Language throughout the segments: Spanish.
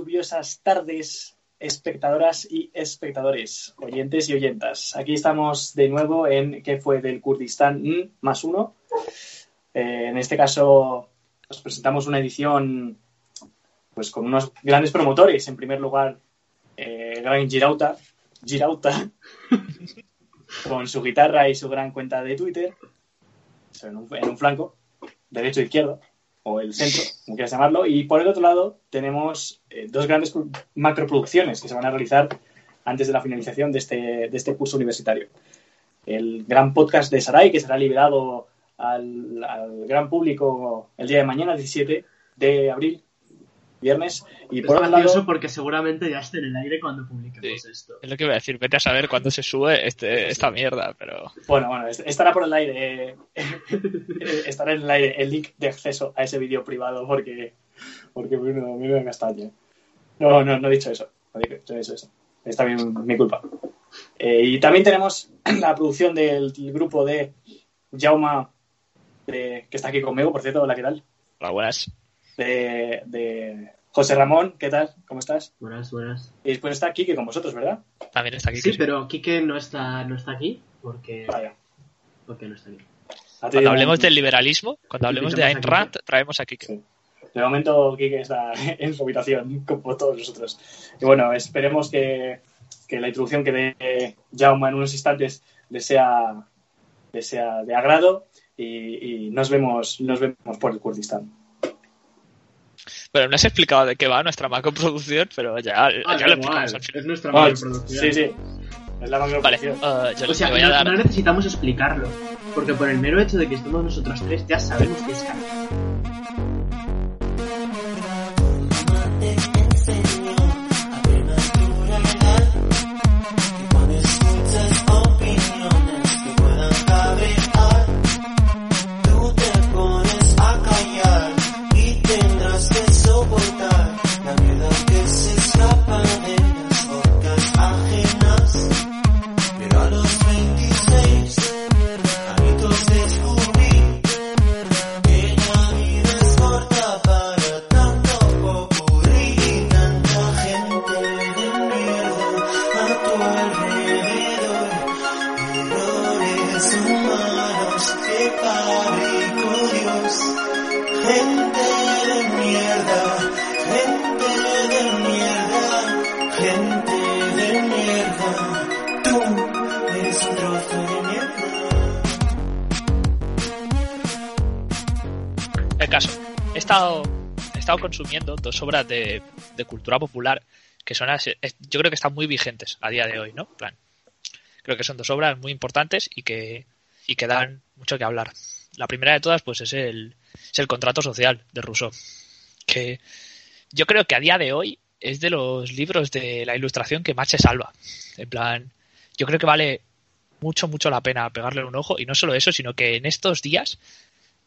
Lluviosas tardes, espectadoras y espectadores, oyentes y oyentas. Aquí estamos de nuevo en ¿Qué fue del Kurdistán más uno? Eh, en este caso, os presentamos una edición pues con unos grandes promotores. En primer lugar, eh, Gran Girauta, Girauta, con su guitarra y su gran cuenta de Twitter, en un flanco, derecho e izquierdo, o el centro, como quieras llamarlo. Y por el otro lado, tenemos eh, dos grandes pro- macroproducciones que se van a realizar antes de la finalización de este, de este curso universitario. El gran podcast de Sarai, que será liberado al, al gran público el día de mañana, 17 de abril, viernes. Y Es por otro lado, porque seguramente ya esté en el aire cuando publiquemos esto. Es lo que iba a decir, vete a saber cuándo se sube este, esta mierda, pero... bueno, bueno, est- estará por el aire, eh, estará en el aire el link de acceso a ese vídeo privado porque, porque Bruno, me me castaña. No, no, no he dicho eso. No he dicho eso. Es también mi culpa. Eh, y también tenemos la producción del grupo de Jauma, de- que está aquí conmigo, por cierto. Hola, ¿qué tal? Las buenas. De, de José Ramón, ¿qué tal? ¿Cómo estás? Buenas, buenas. Y después está Kike con vosotros, ¿verdad? También está aquí. Sí, pero Quique no está, no está aquí porque, Vaya. porque no está aquí. Cuando hablemos del liberalismo, cuando hablemos de Ayn a Rand, traemos aquí. Sí. De momento, Kike está en su habitación, como todos nosotros. Y bueno, esperemos que, que la introducción que dé Jaume en unos instantes les sea, les sea de agrado y, y nos, vemos, nos vemos por el Kurdistán. Bueno, no has explicado de qué va nuestra macroproducción, pero ya, Ah, ya da lo explicamos al final. Es nuestra Ah, mayor producción. sí, sí. Es la Vale, macroproducción. eh, yo O sea, voy a no, dar... no necesitamos explicarlo, porque por el mero hecho de que estemos nosotros tres ya sabemos que es caro. Caso. He estado, he estado consumiendo dos obras de, cultura popular que son yo creo que están muy vigentes a día de hoy, ¿no? Plan, creo que son dos obras muy importantes y que, y que dan mucho que hablar. La primera de todas, pues, es el, es el contrato social de Rousseau, que yo creo que a día de hoy es de los libros de la ilustración que más se salva. En plan, yo creo que vale mucho, mucho la pena pegarle un ojo y no solo eso, sino que en estos días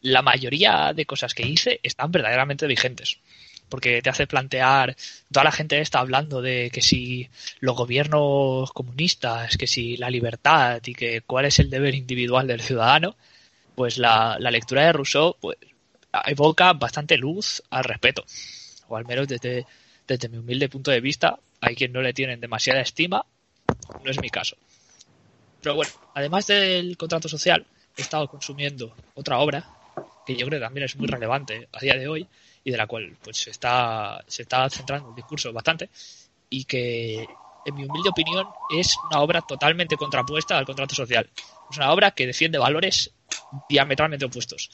la mayoría de cosas que hice están verdaderamente vigentes. Porque te hace plantear, toda la gente está hablando de que si los gobiernos comunistas, que si la libertad y que cuál es el deber individual del ciudadano, pues la, la lectura de Rousseau pues, evoca bastante luz al respeto. O al menos desde, desde mi humilde punto de vista, hay quien no le tienen demasiada estima, no es mi caso. Pero bueno, además del contrato social, he estado consumiendo otra obra que yo creo que también es muy relevante a día de hoy y de la cual pues se está, se está centrando el discurso bastante y que en mi humilde opinión es una obra totalmente contrapuesta al contrato social. Es una obra que defiende valores diametralmente opuestos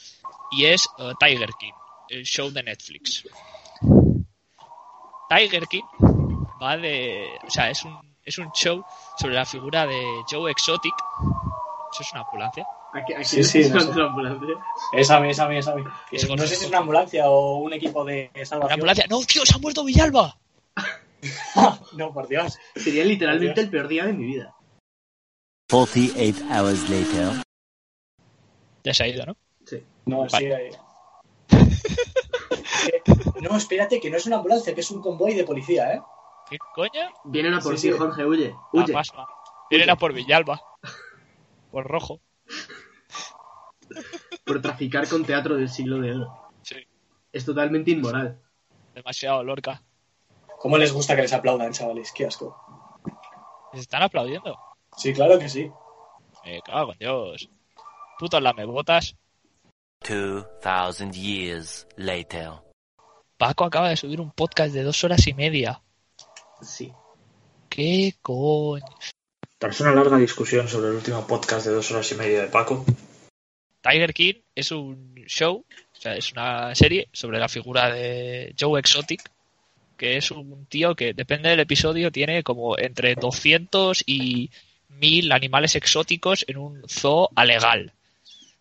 y es eh, Tiger King, el show de Netflix. Tiger King va de, o sea, es un es un show sobre la figura de Joe Exotic. Eso es una ambulancia. Aquí, aquí Sí, sí, no necesitamos sé. la ambulancia. Esa a mí, esa a mí, esa a mí. Es Eh, no sé si es una ambulancia o un equipo de salvación. ambulancia. No, tío, se ha muerto Villalba. no, por Dios. Sería literalmente el peor día de mi vida. 48 hours later. Ya se ha ido, ¿no? Sí. No, Vale. sí. No, espérate, que no es una ambulancia, que es un convoy de policía, ¿eh? ¿Qué coño? Vienen a por Sí, sí. Jorge, huye. La Huye. Vienen a por Villalba. Por rojo. Por traficar con teatro del siglo de oro. Sí. Es totalmente inmoral. Demasiado Lorca. ¿Cómo les gusta que les aplaudan, chavales? Qué asco. Les están aplaudiendo. Sí, claro que sí. Me cago en Dios. Putos lamebotas. 2000 years later. Paco acaba de subir un podcast de dos horas y media. Sí. ¿Qué coño? Tras una larga discusión sobre el último podcast de dos horas y media de Paco, Tiger King es un show, o sea, es una serie sobre la figura de Joe Exotic, que es un tío que, depende del episodio, tiene como entre 200 y 1000 animales exóticos en un zoo alegal.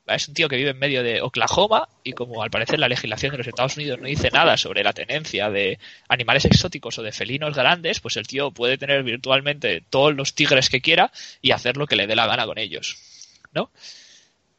Es un tío que vive en medio de Oklahoma y como al parecer la legislación de los Estados Unidos no dice nada sobre la tenencia de animales exóticos o de felinos grandes, pues el tío puede tener virtualmente todos los tigres que quiera y hacer lo que le dé la gana con ellos. ¿No?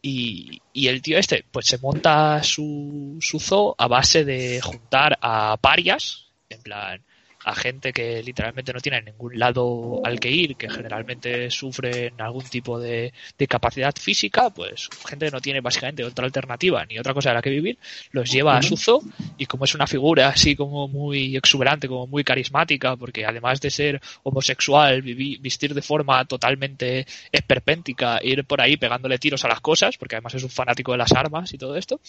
Y, y el tío este, pues se monta su, su zoo a base de juntar a parias, en plan, a gente que literalmente no tiene ningún lado al que ir, que generalmente sufren algún tipo de discapacidad física, pues gente que no tiene básicamente otra alternativa ni otra cosa de la que vivir, los lleva a su zoo y como es una figura así como muy exuberante, como muy carismática, porque además de ser homosexual, vivi- vestir de forma totalmente esperpéntica, ir por ahí pegándole tiros a las cosas, porque además es un fanático de las armas y todo esto,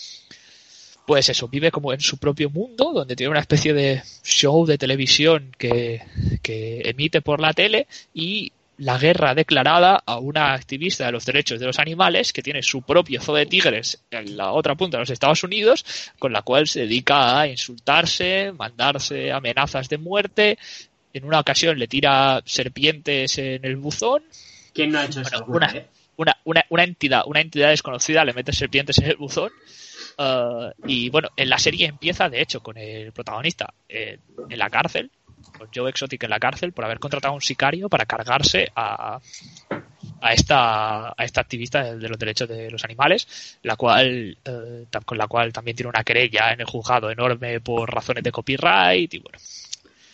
pues eso, vive como en su propio mundo, donde tiene una especie de show de televisión que, que emite por la tele y la guerra declarada a una activista de los derechos de los animales que tiene su propio zoo de tigres en la otra punta de los Estados Unidos, con la cual se dedica a insultarse, mandarse amenazas de muerte. En una ocasión le tira serpientes en el buzón ¿Quién no ha hecho? Bueno, una, una, una entidad, una entidad desconocida le mete serpientes en el buzón. Eh, y bueno, en la serie empieza, de hecho, con el protagonista eh, en la cárcel, con Joe Exotic en la cárcel, por haber contratado a un sicario para cargarse a, a esta, a esta activista de, de los derechos de los animales, la cual, eh, con la cual también tiene una querella en el juzgado enorme por razones de copyright. Y bueno,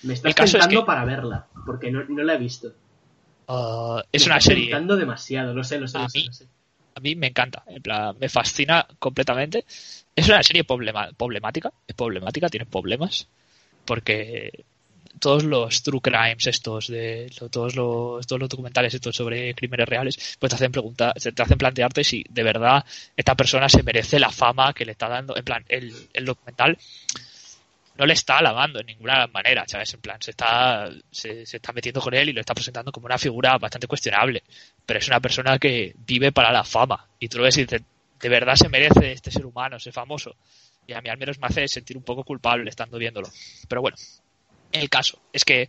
Me estás es tentando que- para verla, porque no, no la he visto. eh, es Me una estás serie. demasiado, lo sé, lo sé, lo sé, mí- lo sé. A mí me encanta, en plan, me fascina completamente. Es una serie problemática, es problemática, tiene problemas, porque todos los true crimes estos de todos los todos los documentales estos sobre crímenes reales pues te hacen preguntar te hacen plantearte si de verdad esta persona se merece la fama que le está dando en plan el documental no le está alabando en ninguna manera sabes en plan se está se, está metiendo con él y lo está presentando como una figura bastante cuestionable pero es una persona que vive para la fama. Y tú lo ves y dices de verdad se merece este ser humano ser famoso y a mí al menos me hace sentir un poco culpable estando viéndolo. Pero bueno el caso es que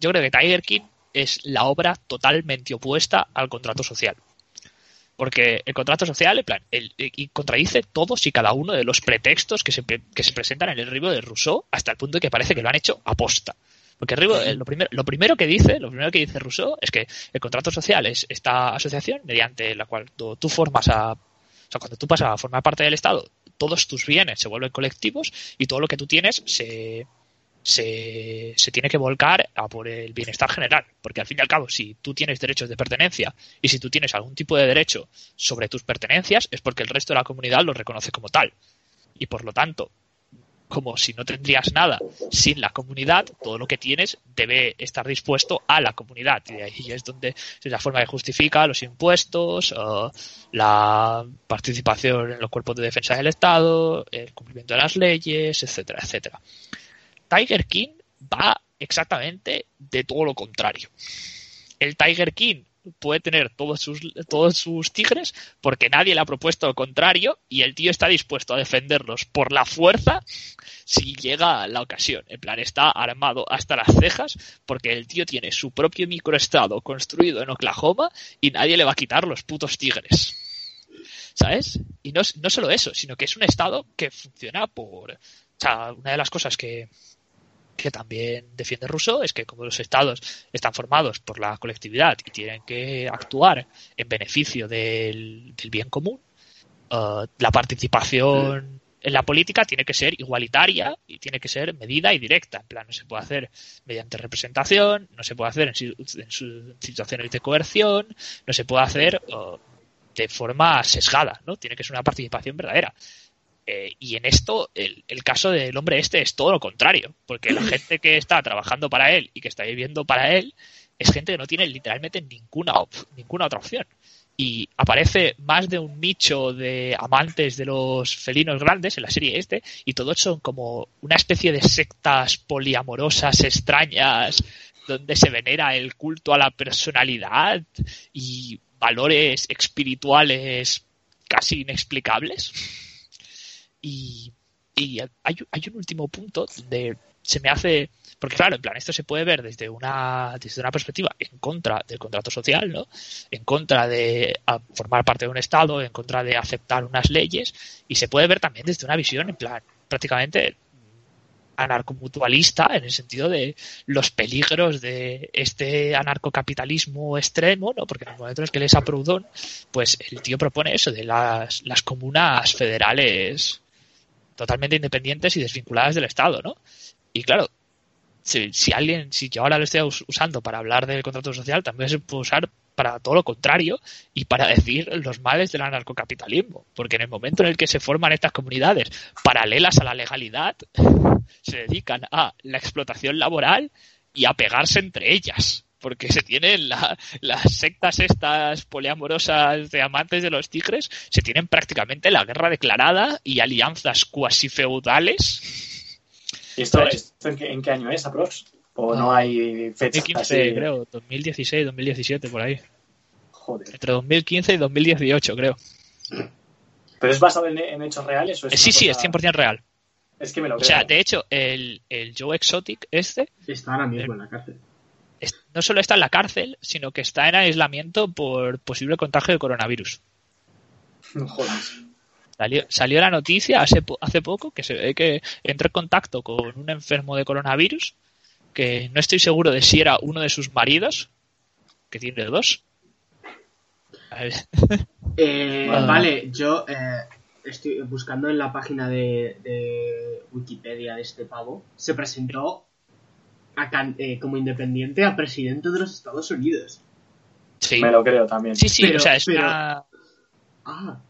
yo creo que Tiger King es la obra totalmente opuesta al contrato social. Porque el contrato social, en plan, el- y contradice todos y cada uno de los pretextos que se, que se presentan en el libro de Rousseau hasta el punto de que parece que lo han hecho aposta. Porque eh, lo, primero, lo primero que dice, lo primero que dice Rousseau es que el contrato social es esta asociación mediante la cual tú, tú formas a, o sea, cuando tú pasas a formar parte del Estado, todos tus bienes se vuelven colectivos y todo lo que tú tienes se, se, se tiene que volcar a por el bienestar general. Porque al fin y al cabo, si tú tienes derechos de pertenencia y si tú tienes algún tipo de derecho sobre tus pertenencias, es porque el resto de la comunidad lo reconoce como tal. Y por lo tanto, como si no tendrías nada sin la comunidad, todo lo que tienes debe estar dispuesto a la comunidad. Y ahí es donde es la forma que justifica los impuestos, eh, la participación en los cuerpos de defensa del Estado, el cumplimiento de las leyes, etcétera, etcétera. Tiger King va exactamente de todo lo contrario. El Tiger King puede tener todos sus, todos sus tigres porque nadie le ha propuesto lo contrario y el tío está dispuesto a defenderlos por la fuerza si llega la ocasión. En plan, está armado hasta las cejas porque el tío tiene su propio microestado construido en Oklahoma y nadie le va a quitar los putos tigres. ¿Sabes? Y no, no solo eso, sino que es un estado que funciona por... O sea, una de las cosas que, que también defiende Rousseau es que como los estados están formados por la colectividad y tienen que actuar en beneficio del, bien común, uh, la participación en la política tiene que ser igualitaria y tiene que ser medida y directa. En plan, no se puede hacer mediante representación, no se puede hacer en, situaciones de coerción, no se puede hacer uh, de forma sesgada, ¿no? Tiene que ser una participación verdadera. Eh, y en esto, el, el caso del hombre este es todo lo contrario, porque la gente que está trabajando para él y que está viviendo para él es gente que no tiene literalmente ninguna, op- ninguna otra opción. Y aparece más de un nicho de amantes de los felinos grandes en la serie este, y todos son como una especie de sectas poliamorosas extrañas, donde se venera el culto a la personalidad y valores espirituales casi inexplicables. Y, hay, un último punto donde se me hace porque claro, en plan, esto se puede ver desde una, desde una perspectiva en contra del contrato social, ¿no? En contra de a, formar parte de un Estado, en contra de aceptar unas leyes, y se puede ver también desde una visión, en plan, prácticamente anarcomutualista, en el sentido de los peligros de este anarcocapitalismo extremo, ¿no? Porque en el momento en el que les Proudhon, pues el tío propone eso, de las, las comunas federales totalmente independientes y desvinculadas del Estado, ¿no? Y claro, si, si, alguien, si yo ahora lo estoy us usando para hablar del contrato social, también se puede usar para todo lo contrario y para decir los males del anarcocapitalismo. Porque en el momento en el que se forman estas comunidades paralelas a la legalidad, se dedican a la explotación laboral y a pegarse entre ellas. Porque se tienen la, las sectas estas poliamorosas de amantes de los tigres, se tienen prácticamente la guerra declarada y alianzas cuasi feudales ¿Y esto, esto en, qué, en, qué, año es, aprox? ¿O no hay fechas 2015, así? creo, 2016, 2017, por ahí. Joder. Entre 2015 y 2018, creo. ¿Pero es basado en, en hechos reales? O es Eh, sí, sí, cosa... es 100% real. Es que me lo creo. O sea, de hecho, el, el Joe Exotic este... Está ahora mismo en la cárcel. No solo está en la cárcel, sino que está en aislamiento por posible contagio de coronavirus. Joder. Salió, salió, la noticia hace, hace poco que se ve que entró en contacto con un enfermo de coronavirus, que no estoy seguro de si era uno de sus maridos, que tiene dos. Eh, bueno. Vale, yo eh, estoy buscando en la página de, de, Wikipedia de este pavo. Se presentó a, eh, como independiente a presidente de los Estados Unidos. Sí. Me lo creo también. Sí, sí, pero, o sea, es pero... una. Ah.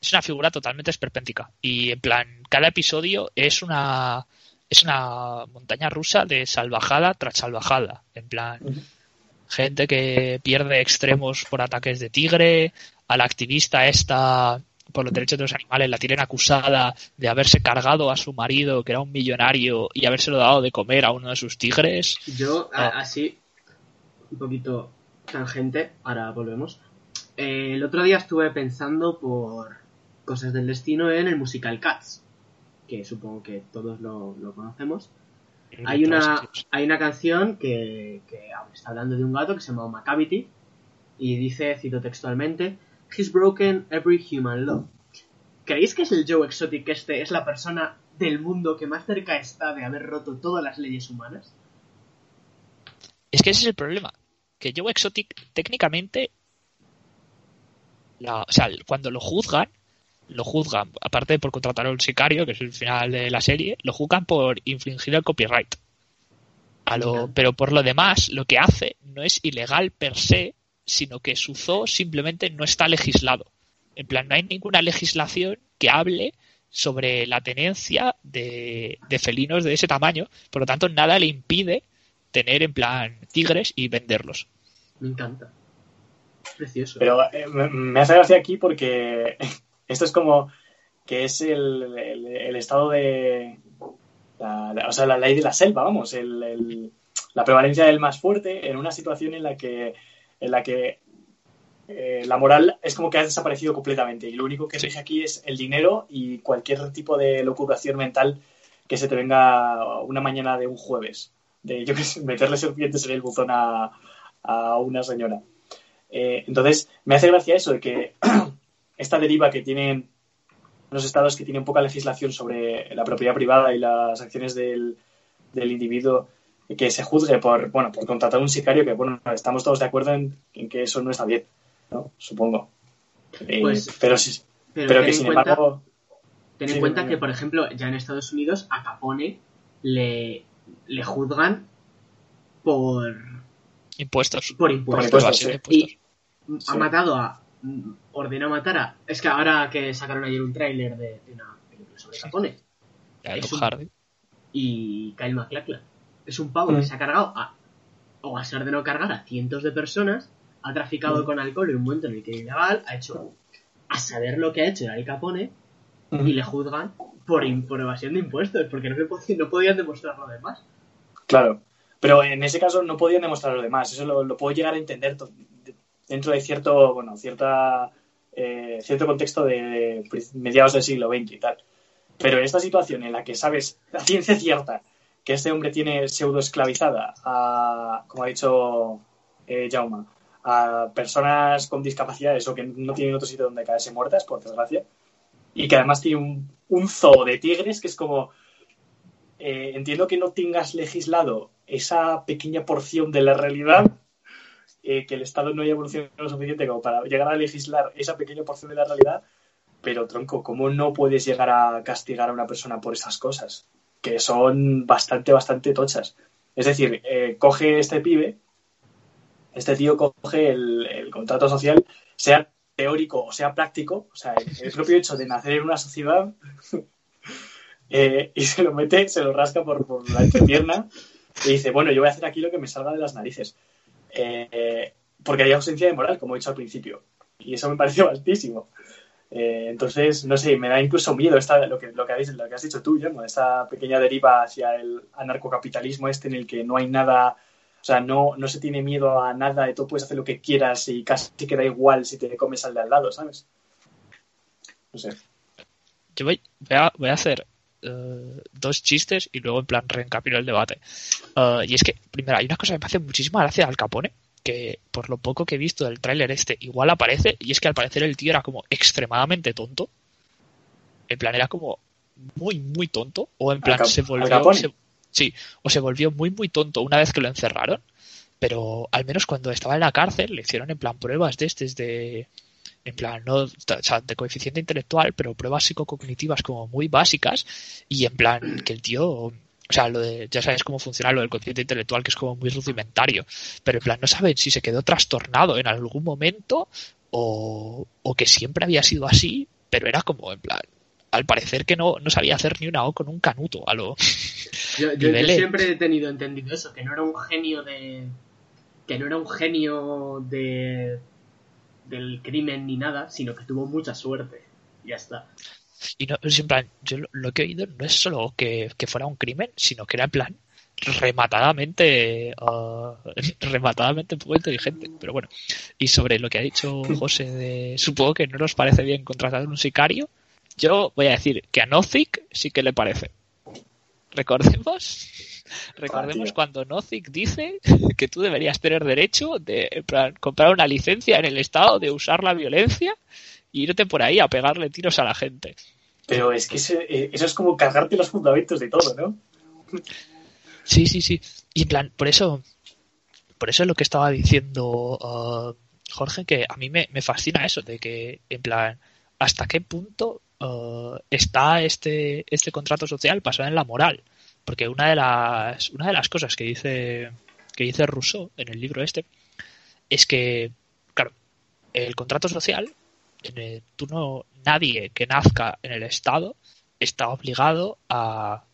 Es una figura totalmente esperpéntica. Y en plan, cada episodio es una. Es una montaña rusa de salvajada tras salvajada. En plan, uh -huh. gente que pierde extremos por ataques de tigre, a la activista esta por los derechos de los animales la tienen acusada de haberse cargado a su marido, que era un millonario, y habérselo dado de comer a uno de sus tigres. Yo, oh. así, un poquito tangente, ahora volvemos. Eh, el otro día estuve pensando por cosas del destino en el musical Cats, que supongo que todos lo, lo conocemos. Hay una, hay una canción que, que, está hablando de un gato que se llama Macavity y dice, cito textualmente, He's broken every human law. ¿Creéis que es el Joe Exotic este es la persona del mundo que más cerca está de haber roto todas las leyes humanas? Es que ese es el problema. Que Joe Exotic técnicamente, la, o sea, cuando lo juzgan, lo juzgan, aparte por contratar a un sicario, que es el final de la serie, lo juzgan por infringir el copyright. A lo, pero por lo demás, lo que hace no es ilegal per se, sino que su zoo simplemente no está legislado. En plan, no hay ninguna legislación que hable sobre la tenencia de, de, felinos de ese tamaño, por lo tanto, nada le impide tener en plan tigres y venderlos. Me encanta. Precioso. Pero eh, me hace gracia aquí porque esto es como que es el, el, el estado de. La, la, o sea, la ley de la selva, vamos, el, la prevalencia del más fuerte en una situación en la que en la que eh, la moral es como que ha desaparecido completamente y lo único que rige aquí es el dinero y cualquier tipo de locubración mental que se te venga una mañana de un jueves. De, yo que sé, meterle serpientes en el buzón a, a una señora. Eh, entonces, me hace gracia eso de que esta deriva que tienen los estados que tienen poca legislación sobre la propiedad privada y las acciones del, del individuo que se juzgue por, bueno, por contratar un sicario, que bueno, estamos todos de acuerdo en, en que eso no está bien, ¿no? Supongo. Pues, eh, pero sí, pero, pero que sin cuenta, embargo. Ten en sí, cuenta que, por ejemplo, ya en Estados Unidos a Capone le, le juzgan por impuestos. Por impuestos. Por impuestos, sí. Y sí. ha matado a. Ordenó matar a. Es que ahora que sacaron ayer un tráiler de, de, una película sobre Capone. Un-. Y Kyle MacLachlan. Es un pavo Mm. que se ha cargado a, o a ser de no cargar a cientos de personas, ha traficado Mm. con alcohol en un momento en el que es ilegal, ha hecho a saber lo que ha hecho Al Capone y le juzgan por, evasión de impuestos, porque no, se pod- no podían demostrar lo demás. Claro. Pero en ese caso no podían demostrar lo demás. Eso lo, lo puedo llegar a entender dentro de cierto, bueno, cierta, eh, cierto contexto de, de mediados del siglo XX y tal. Pero en esta situación en la que sabes a ciencia cierta que este hombre tiene pseudo esclavizada a, como ha dicho eh, Jaume, a personas con discapacidades o que no tienen otro sitio donde caerse muertas, por desgracia, y que además tiene un, un zoo de tigres que es como eh, entiendo que no tengas legislado esa pequeña porción de la realidad, eh, que el Estado no haya evolucionado lo suficiente como para llegar a legislar esa pequeña porción de la realidad, pero tronco, ¿cómo no puedes llegar a castigar a una persona por esas cosas? Que son bastante, bastante tochas. Es decir, eh, coge este pibe, este tío coge el, el contrato social, sea teórico o sea práctico, o sea, el, propio hecho de nacer en una sociedad eh, y se lo mete, se lo rasca por, por la entrepierna y dice, bueno, yo voy a hacer aquí lo que me salga de las narices. Eh, porque hay ausencia de moral, como he dicho al principio. Y eso me pareció altísimo. Eh, entonces, no sé, me da incluso miedo esta, lo, que, lo, que lo que has dicho tú, Guillermo, esta pequeña deriva hacia el anarcocapitalismo este en el que no hay nada, o sea, no, no se tiene miedo a nada y tú puedes hacer lo que quieras y casi te da igual si te comes al de al lado, ¿sabes? No sé. Yo voy, voy, a, voy a hacer eh, dos chistes y luego en plan reencapino el debate. Eh, y es que, primero, hay una cosa que me hace muchísima gracia Al Capone, que por lo poco que he visto del tráiler este, igual aparece, y es que al parecer el tío era como extremadamente tonto. En plan, era como muy, muy tonto, o en plan se volvió... Se- sí, o se volvió muy, muy tonto una vez que lo encerraron. Pero al menos cuando estaba en la cárcel le hicieron en plan pruebas de este, de, en plan, no, o sea, de coeficiente intelectual, pero pruebas psicocognitivas como muy básicas y en plan que el tío, o sea, lo de, ya sabes cómo funciona lo del coeficiente intelectual, que es como muy rudimentario, pero en plan no saben si se quedó trastornado en algún momento o, o que siempre había sido así, pero era como en plan, al parecer que no, no sabía hacer ni una O con un canuto a lo... Yo, yo- siempre he tenido entendido eso, que no era un genio de. que no era un genio de. del crimen ni nada, sino que tuvo mucha suerte. Ya está. Y no, en plan, yo lo, lo que he oído no es solo que, que fuera un crimen, sino que era en plan rematadamente ah, rematadamente poco inteligente. Pero bueno, y sobre lo que ha dicho José de supongo que no nos parece bien contratar un sicario, yo voy a decir que a Nozick sí que le parece. Recordemos Recordemos cuando Nozick dice que tú deberías tener derecho de comprar una licencia en el estado de usar la violencia e irte por ahí a pegarle tiros a la gente. Pero es que ese- eh, eso es como cargarte los fundamentos de todo, ¿no? Sí, sí, sí. Y en plan, por eso, por eso es lo que estaba diciendo uh, Jorge, que a mí me, me fascina eso, de que, en plan, hasta qué punto uh, está este, este contrato social basado en la moral. Porque una de las, una de las cosas que dice, que dice Rousseau en el libro este, es que, claro, el contrato social, en el- tú no, nadie que nazca en el Estado está obligado a,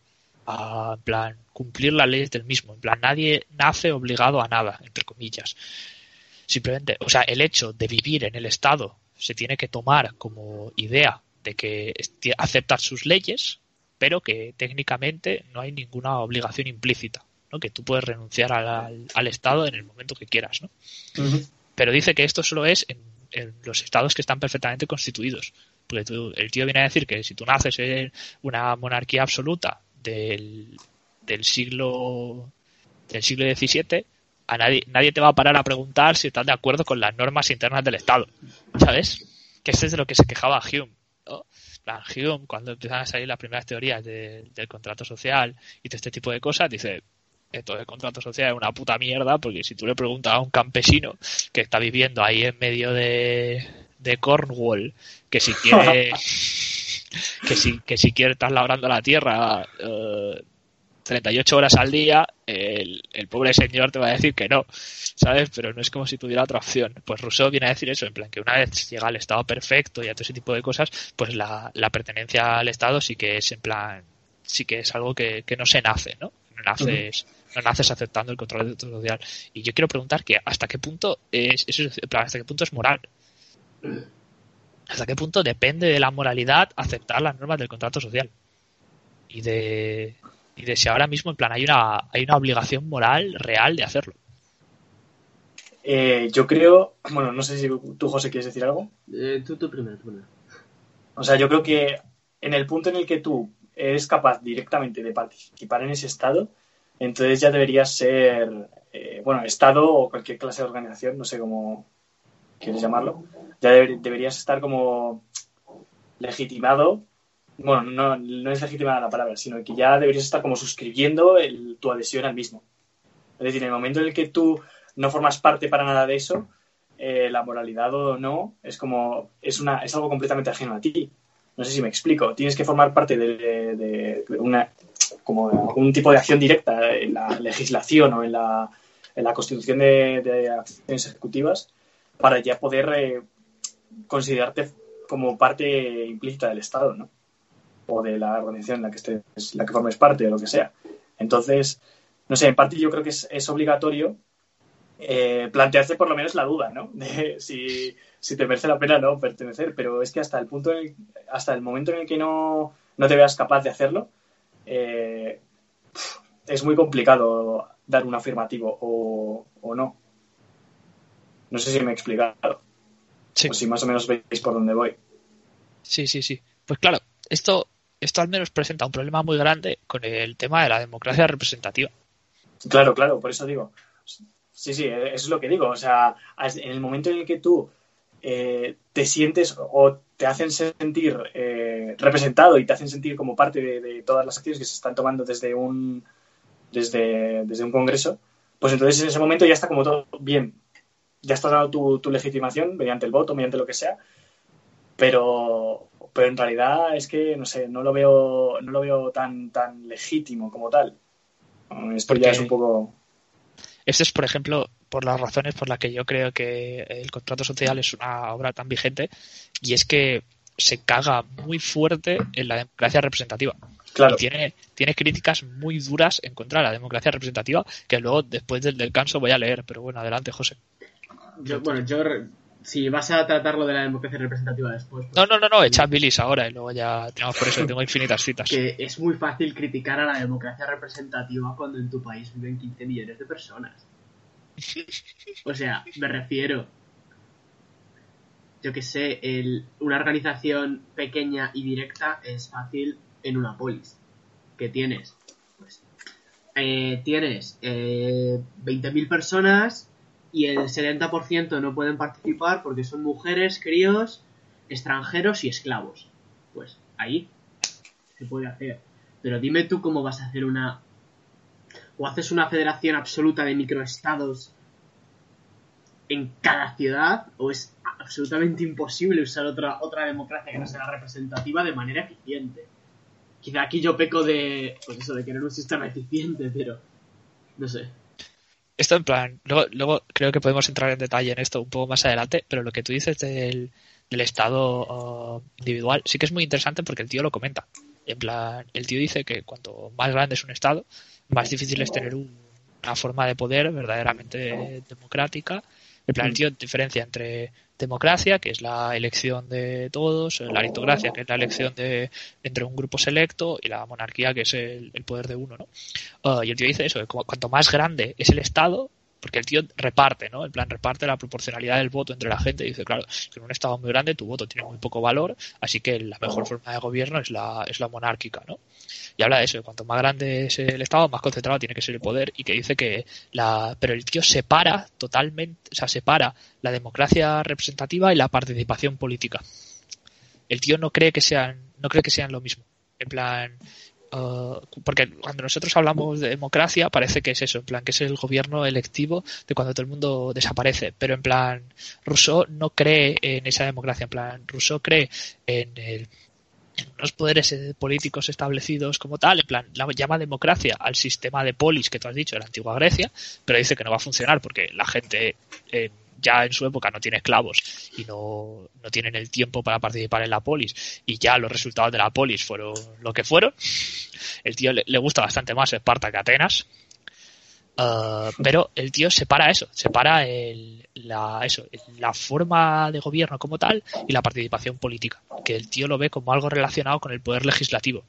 a, en plan, cumplir las leyes del mismo. En plan, nadie nace obligado a nada, entre comillas. Simplemente, o sea, el hecho de vivir en el Estado se tiene que tomar como idea de que aceptas sus leyes, pero que técnicamente no hay ninguna obligación implícita, ¿no? Que tú puedes renunciar al, al- al Estado en el momento que quieras, ¿no? Pero dice que esto solo es en, en los estados que están perfectamente constituidos. Porque el tío viene a decir que si tú naces en una monarquía absoluta del, del siglo del siglo XVII, a nadie, nadie te va a parar a preguntar si estás de acuerdo con las normas internas del Estado. ¿Sabes? Que eso es de lo que se quejaba Hume. ¿no? Hume, cuando empiezan a salir las primeras teorías de- del contrato social y todo este tipo de cosas, dice, esto del contrato social es una puta mierda, porque si tú le preguntas a un campesino que está viviendo ahí en medio de, de Cornwall, que si quiere que si, que si quiere estar labrando la tierra, eh, 38 horas al día, el, el pobre señor te va a decir que no, ¿sabes? Pero no es como si tuviera otra opción. Pues Rousseau viene a decir eso, en plan que una vez llega al estado perfecto y a todo ese tipo de cosas, pues la, la pertenencia al estado sí que es en plan, sí que es algo que, que no se nace, ¿no? No naces, no naces aceptando el control social. Y yo quiero preguntar que hasta qué punto es, plan, hasta qué punto es moral. Hasta qué punto depende de la moralidad aceptar las normas del contrato social. Y de, y de si ahora mismo en plan hay una, hay una obligación moral real de hacerlo. Eh, yo creo, bueno, no sé si tú, José, quieres decir algo. Eh, tú, tú primero, tú primero. O sea, yo creo que en el punto en el que tú eres capaz directamente de participar en ese estado, entonces ya deberías ser, eh, bueno, estado o cualquier clase de organización, no sé cómo quieres llamarlo, ya deber- deberías estar como legitimado, bueno, no, no es legitimada la palabra, sino que ya deberías estar como suscribiendo el- tu adhesión al mismo. Es decir, en el momento en el que tú no formas parte para nada de eso, eh, la moralidad o no, es como, es, una, es algo completamente ajeno a ti. No sé si me explico. Tienes que formar parte de- de una, como algún tipo de acción directa en la legislación o en la, en la constitución de, de acciones ejecutivas para ya poder eh, considerarte como parte implícita del Estado, ¿no? O de la organización en la que estés, la que formes parte o lo que sea. Entonces, no sé, en parte yo creo que es, es obligatorio eh, plantearse por lo menos la duda, ¿no? De si, si te merece la pena no pertenecer, pero es que hasta el punto, en el- hasta el momento en el que no, no te veas capaz de hacerlo, eh, es muy complicado dar un afirmativo o, o no. No sé si me he explicado, Sí. o si más o menos veis por dónde voy. Sí, sí, sí. Pues claro, esto, esto al menos presenta un problema muy grande con el tema de la democracia representativa. Claro, claro, por eso digo. Sí, sí, eso es lo que digo. O sea, en el momento en el que tú eh, te sientes o te hacen sentir eh, representado y te hacen sentir como parte de, de todas las acciones que se están tomando desde un, desde, desde un congreso, pues entonces en ese momento ya está como todo bien. Ya está dado tu, tu legitimación mediante el voto, mediante lo que sea, pero, pero en realidad es que, no sé, no lo veo, no lo veo tan, tan legítimo como tal. Esto Porque- ya es un poco... Esto es, por ejemplo, por las razones por las que yo creo que el contrato social es una obra tan vigente, y es que se caga muy fuerte en la democracia representativa. Claro. Y tiene, tiene críticas muy duras en contra de la democracia representativa, que luego, después del descanso, voy a leer. Pero bueno, adelante, José. Yo, bueno, yo, si vas a tratar lo de la democracia representativa después, pues, No, no, no, no, echad bilis ahora y luego ya tenemos por eso, tengo infinitas citas. que es muy fácil criticar a la democracia representativa cuando en tu país viven 15 millones de personas. O sea, me refiero. Yo que sé, una organización pequeña y directa es fácil en una polis. que tienes? Pues, eh, tienes eh, 20.000 personas y el 70% no pueden participar porque son mujeres, críos, extranjeros y esclavos. Pues ahí se puede hacer. Pero dime tú cómo vas a hacer una... O haces una federación absoluta de microestados en cada ciudad, o es absolutamente imposible usar otra, otra democracia que no sea representativa de manera eficiente. Quizá aquí yo peco de, pues eso, de querer un sistema eficiente, pero no sé. Esto en plan, luego, luego creo que podemos entrar en detalle en esto un poco más adelante, pero lo que tú dices del, del estado individual sí que es muy interesante porque el tío lo comenta. En plan, el tío dice que cuanto más grande es un estado, más difícil es tener un- una forma de poder verdaderamente democrática. En plan, el tío diferencia entre democracia, que es la elección de todos, la aritocracia, que es la elección de entre un grupo selecto, y la monarquía, que es el, el poder de uno, ¿no? Uh, y el tío dice eso, que cuanto más grande es el Estado, porque el tío reparte, ¿no? En plan, reparte la proporcionalidad del voto entre la gente. Y dice, claro, que en un Estado muy grande tu voto tiene muy poco valor, así que la mejor forma de gobierno es la, es la monárquica, ¿no? Y habla de eso, cuanto más grande es el Estado, más concentrado tiene que ser el poder, y que dice que la... Pero el tío separa totalmente, o sea, separa la democracia representativa y la participación política. El tío no cree que sean, no cree que sean lo mismo. En plan, Uh, porque cuando nosotros hablamos de democracia parece que es eso, en plan que es el gobierno electivo de cuando todo el mundo desaparece, pero en plan Rousseau no cree en esa democracia, en plan Rousseau cree en unos poderes eh, políticos establecidos como tal, en plan, la llama democracia al sistema de polis que tú has dicho de la antigua Grecia, pero dice que no va a funcionar porque la gente eh, ya en su época no tiene esclavos y no, no tienen el tiempo para participar en la polis y ya los resultados de la polis fueron lo que fueron. El tío le, gusta bastante más Esparta que Atenas. Uh, pero el tío separa eso, separa el, la, eso, la forma de gobierno como tal y la participación política, que el tío lo ve como algo relacionado con el poder legislativo.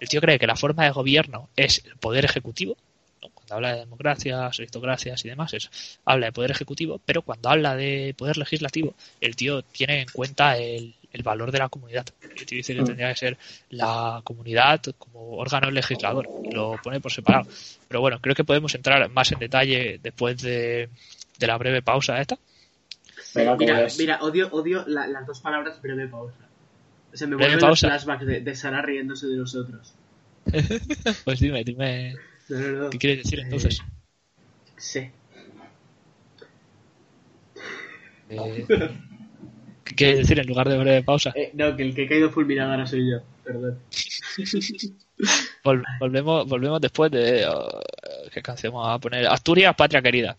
El tío cree que la forma de gobierno es el poder ejecutivo. Cuando habla de democracia, aristocracias y demás, es, habla de poder ejecutivo, pero cuando habla de poder legislativo, el tío tiene en cuenta el, el valor de la comunidad. El tío dice que tendría que ser la comunidad como órgano legislador, y lo pone por separado. Pero bueno, creo que podemos entrar más en detalle después de, de la breve pausa esta. Venga, Mira, mira, odio, odio la- las dos palabras breve pausa. O sea, me vuelven los flashbacks de, de Sara riéndose de nosotros. Pues dime, dime, ¿qué quieres decir entonces? Sí. Eh, ¿Qué quieres decir en lugar de breve pausa? Eh, no, que el que ha caído fulminado ahora soy yo. Perdón. Vol- volvemos, volvemos después de. oh, ¿Qué canción vamos a poner? Asturias, patria querida.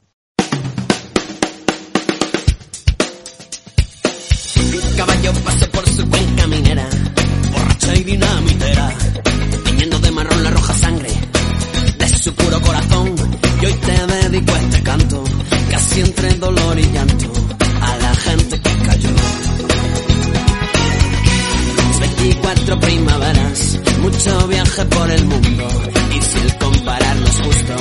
Casi entre dolor y llanto, a la gente que cayó. 24 primaveras, mucho viaje por el mundo, y si el compararlo es justo,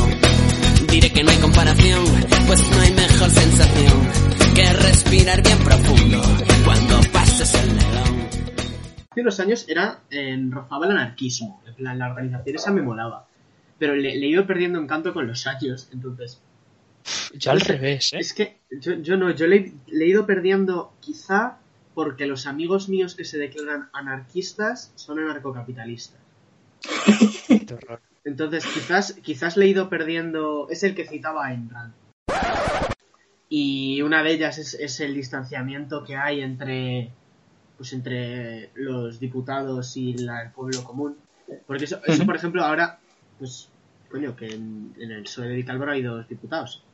diré que no hay comparación, pues no hay mejor sensación que respirar bien profundo cuando pases el león. Hace unos años era en rozaba el anarquismo. Plan, la organización esa me molaba. Pero le, le he perdiendo encanto con los años. Entonces, Ya al revés, ¿eh? es que yo, yo no, yo le, le he ido perdiendo quizá porque los amigos míos que se declaran anarquistas son anarcocapitalistas. Entonces, quizás, quizás le he ido perdiendo. Es el que citaba Ayn Rand. Y una de ellas es, es el distanciamiento que hay entre. Pues entre los diputados y la- el pueblo común. Porque eso, eso, por ejemplo, ahora. Pues. Coño, que en, en el PSOE de Vicálvaro hay dos diputados.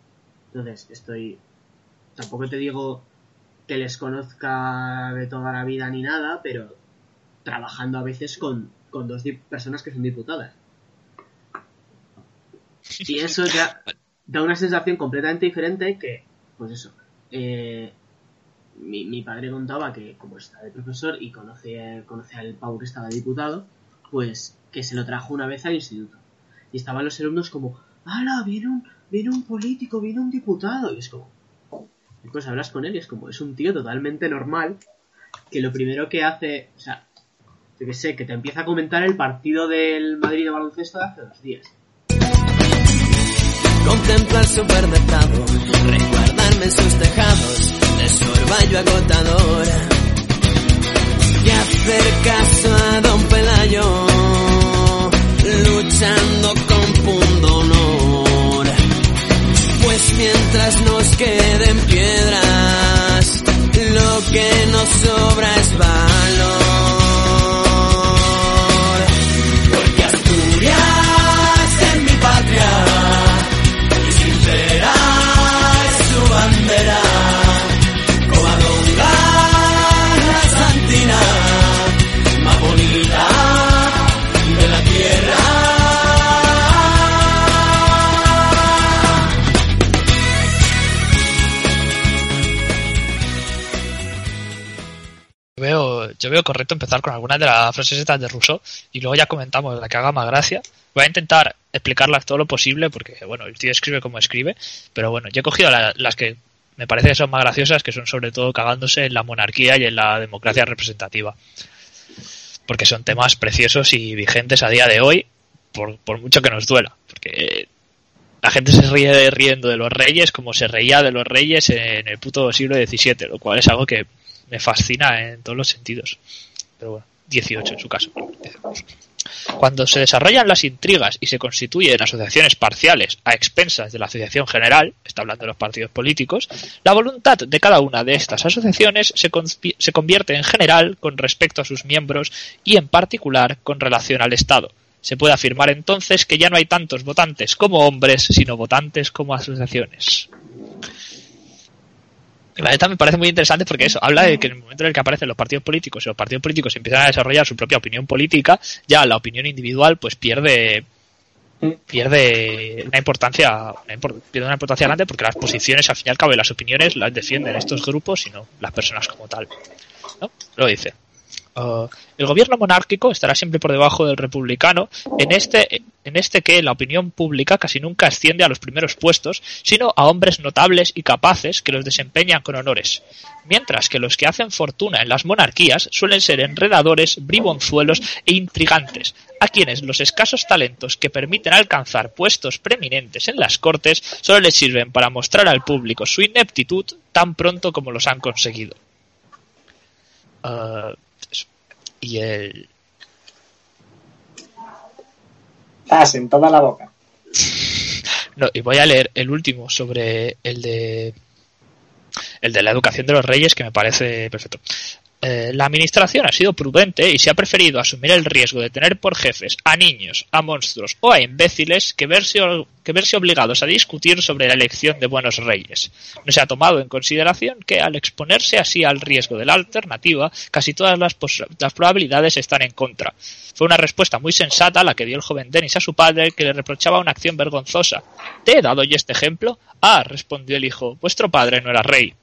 Entonces, estoy. Tampoco te digo que les conozca de toda la vida ni nada, pero trabajando a veces con, con dos personas que son diputadas. Y eso ya da una sensación completamente diferente que, pues eso, eh, mi, padre contaba que como está de profesor y conoce, al pavo que estaba diputado, pues que se lo trajo una vez al instituto. Y estaban los alumnos como, ¡Hala! Viene un, viene un político, viene un diputado. Y es como, y pues hablas con él y es como, es un tío totalmente normal que lo primero que hace, o sea, yo que sé, que te empieza a comentar el partido del Madrid de baloncesto de hace dos días. Sus tejados de a don Pelayo, luchando Pues mientras nos queden piedras, lo que nos sobra es valor. Correcto empezar con algunas de las frases estas de Rousseau y luego ya comentamos la que haga más gracia. Voy a intentar explicarlas todo lo posible porque, bueno, el tío escribe como escribe, pero bueno, yo he cogido la- las que me parece que son más graciosas, que son sobre todo cagándose en la monarquía y en la democracia representativa. Porque son temas preciosos y vigentes a día de hoy, por, por mucho que nos duela. Porque la gente se ríe riendo de los reyes como se reía de los reyes en el puto siglo XVII, lo cual es algo que me fascina en todos los sentidos. Pero bueno, 18 en su caso. Cuando se desarrollan las intrigas y se constituyen asociaciones parciales a expensas de la asociación general, está hablando de los partidos políticos, la voluntad de cada una de estas asociaciones se, se convierte en general con respecto a sus miembros y en particular con relación al Estado. Se puede afirmar entonces que ya no hay tantos votantes como hombres, sino votantes como asociaciones. Y la neta me parece muy interesante porque eso habla de que en el momento en el que aparecen los partidos políticos y los partidos políticos empiezan a desarrollar su propia opinión política, ya la opinión individual pues pierde pierde una importancia una pierde una importancia grande porque las posiciones al fin y al cabo y las opiniones las defienden estos grupos y no las personas como tal. ¿no? Lo dice. Uh, el gobierno monárquico estará siempre por debajo del republicano en este, en este que la opinión pública casi nunca asciende a los primeros puestos, sino a hombres notables y capaces que los desempeñan con honores, mientras que los que hacen fortuna en las monarquías suelen ser enredadores, bribonzuelos e intrigantes, a quienes los escasos talentos que permiten alcanzar puestos preeminentes en las cortes solo les sirven para mostrar al público su ineptitud tan pronto como los han conseguido. Eso. Y el Ah, en toda la boca. no, y voy a leer el último sobre el de el de la educación de los reyes que me parece perfecto. Eh, la administración ha sido prudente y se ha preferido asumir el riesgo de tener por jefes a niños, a monstruos o a imbéciles que verse, que verse obligados a discutir sobre la elección de buenos reyes. No se ha tomado en consideración que al exponerse así al riesgo de la alternativa, casi todas las, probabilidades están en contra. Fue una respuesta muy sensata la que dio el joven Denis a su padre, que le reprochaba una acción vergonzosa. ¿Te he dado yo este ejemplo? Ah, respondió el hijo, vuestro padre no era rey.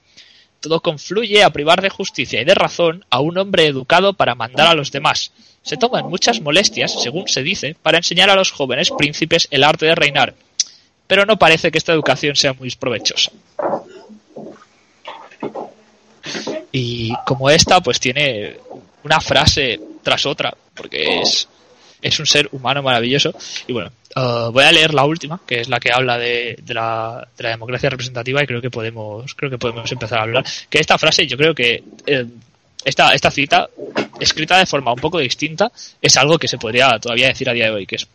Todo confluye a privar de justicia y de razón a un hombre educado para mandar a los demás. Se toman muchas molestias, según se dice, para enseñar a los jóvenes príncipes el arte de reinar. Pero no parece que esta educación sea muy provechosa. Y como esta, pues tiene una frase tras otra, porque es, es un ser humano maravilloso. Y bueno, eh, voy a leer la última, que es la que habla de, de la, de la democracia representativa, y creo que podemos, creo que podemos empezar a hablar. Que esta frase, yo creo que eh, esta, esta cita, escrita de forma un poco distinta, es algo que se podría todavía decir a día de hoy, que es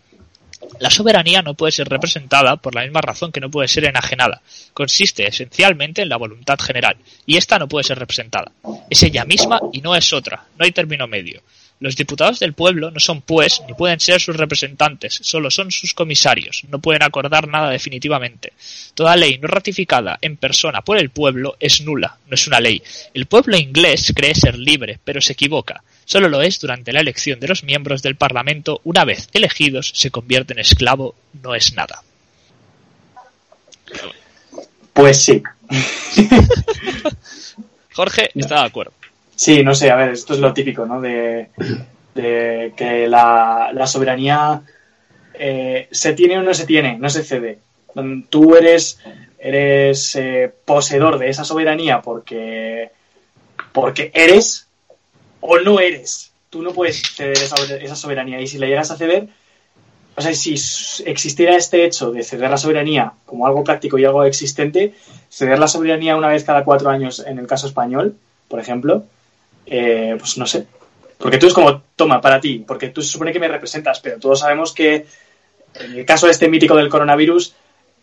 la soberanía no puede ser representada por la misma razón que no puede ser enajenada. Consiste esencialmente en la voluntad general, y esta no puede ser representada. Es ella misma y no es otra, no hay término medio. Los diputados del pueblo no son pues ni pueden ser sus representantes, solo son sus comisarios, no pueden acordar nada definitivamente. Toda ley no ratificada en persona por el pueblo es nula, no es una ley. El pueblo inglés cree ser libre, pero se equivoca. Solo lo es durante la elección de los miembros del Parlamento. Una vez elegidos, se convierte en esclavo, no es nada. Pues sí. Jorge está de acuerdo. Sí, no sé, a ver, esto es lo típico, ¿no? De, que la, soberanía eh, se tiene o no se tiene, no se cede. Tú eres, eres eh, poseedor de esa soberanía porque, porque eres o no eres. Tú no puedes ceder esa, esa soberanía y si la llegas a ceder, o sea, si existiera este hecho de ceder la soberanía como algo práctico y algo existente, ceder la soberanía una vez cada cuatro años en el caso español, por ejemplo, eh, pues no sé. Porque tú es como, toma, para ti, porque tú se supone que me representas, pero todos sabemos que en el caso este mítico del coronavirus,